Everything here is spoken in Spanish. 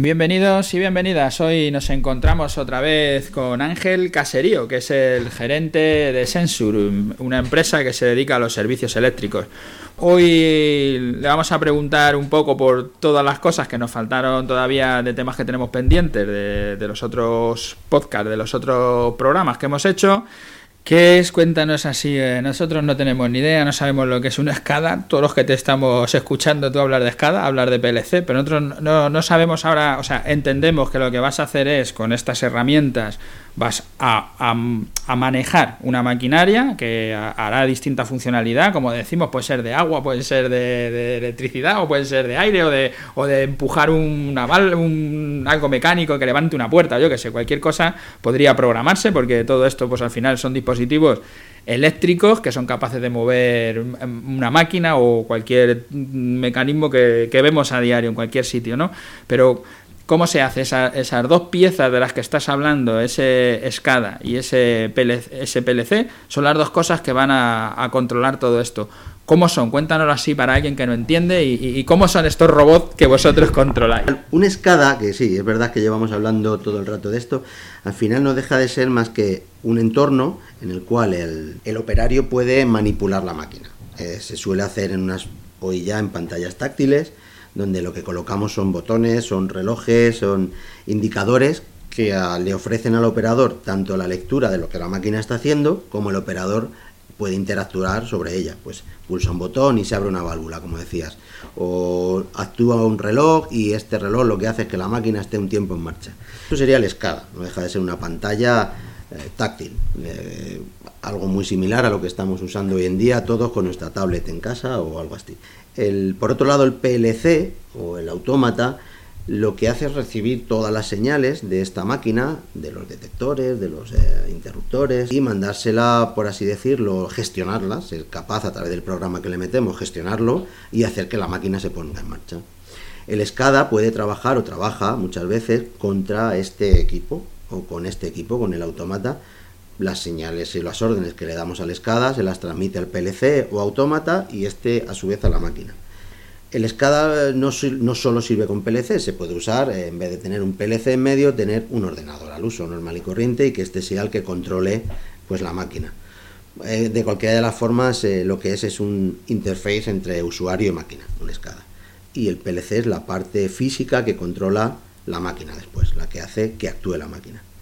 Bienvenidos y bienvenidas. Hoy nos encontramos otra vez con Ángel Caserío, que es el gerente de Sensur, una empresa que se dedica a los servicios eléctricos. Hoy le vamos a preguntar un poco por todas las cosas que nos faltaron todavía de temas que tenemos pendientes de, de los otros podcasts, de los otros programas que hemos hecho. ¿Qué es? Cuéntanos así. Eh, nosotros no tenemos ni idea, no sabemos lo que es una escada. Todos los que te estamos escuchando tú hablar de escada, hablar de PLC, pero nosotros no, no sabemos ahora, o sea, entendemos que lo que vas a hacer es con estas herramientas vas a, a, manejar una maquinaria que hará distinta funcionalidad, como decimos, puede ser de agua, puede ser de, electricidad, o puede ser de aire, o de, o de empujar un, algo mecánico que levante una puerta, yo que sé, cualquier cosa podría programarse, porque todo esto, pues al final son dispositivos eléctricos que son capaces de mover una máquina o cualquier mecanismo que, que vemos a diario en cualquier sitio, ¿no? Pero ¿Cómo se hace? esas dos piezas de las que estás hablando, ese SCADA y ese PLC, son las dos cosas que van a, controlar todo esto. ¿Cómo son? Cuéntanos así para alguien que no entiende y, cómo son estos robots que vosotros controláis. Un SCADA, que sí, es verdad que llevamos hablando todo el rato de esto, al final no deja de ser más que un entorno en el cual el, operario puede manipular la máquina. Eh, se suele hacer en unas, hoy ya en pantallas táctiles, donde lo que colocamos son botones, son relojes, son indicadores que le ofrecen al operador tanto la lectura de lo que la máquina está haciendo como el operador puede interactuar sobre ella. Pues pulsa un botón y se abre una válvula, como decías. O actúa un reloj y este reloj lo que hace es que la máquina esté un tiempo en marcha. Eso sería el SCADA, no deja de ser una pantalla eh, táctil. Eh, algo muy similar a lo que estamos usando hoy en día todos con nuestra tablet en casa o algo así. El, por otro lado, el PLC o el autómata lo que hace es recibir todas las señales de esta máquina, de los detectores, de los eh, interruptores, y mandársela, por así decirlo, gestionarla, ser capaz a través del programa que le metemos, gestionarlo y hacer que la máquina se ponga en marcha. El SCADA puede trabajar o trabaja muchas veces contra este equipo o con este equipo, con el autómata, las señales y las órdenes que le damos al SCADA se las transmite al PLC o autómata y este a su vez a la máquina. El SCADA no, solo sirve con PLC, se puede usar, eh, en vez de tener un PLC en medio, tener un ordenador al uso normal y corriente y que este sea el que controle pues, la máquina. Eh, de cualquiera de las formas, eh, lo que es es un interface entre usuario y máquina, un SCADA. Y el PLC es la parte física que controla la máquina después, la que hace que actúe la máquina.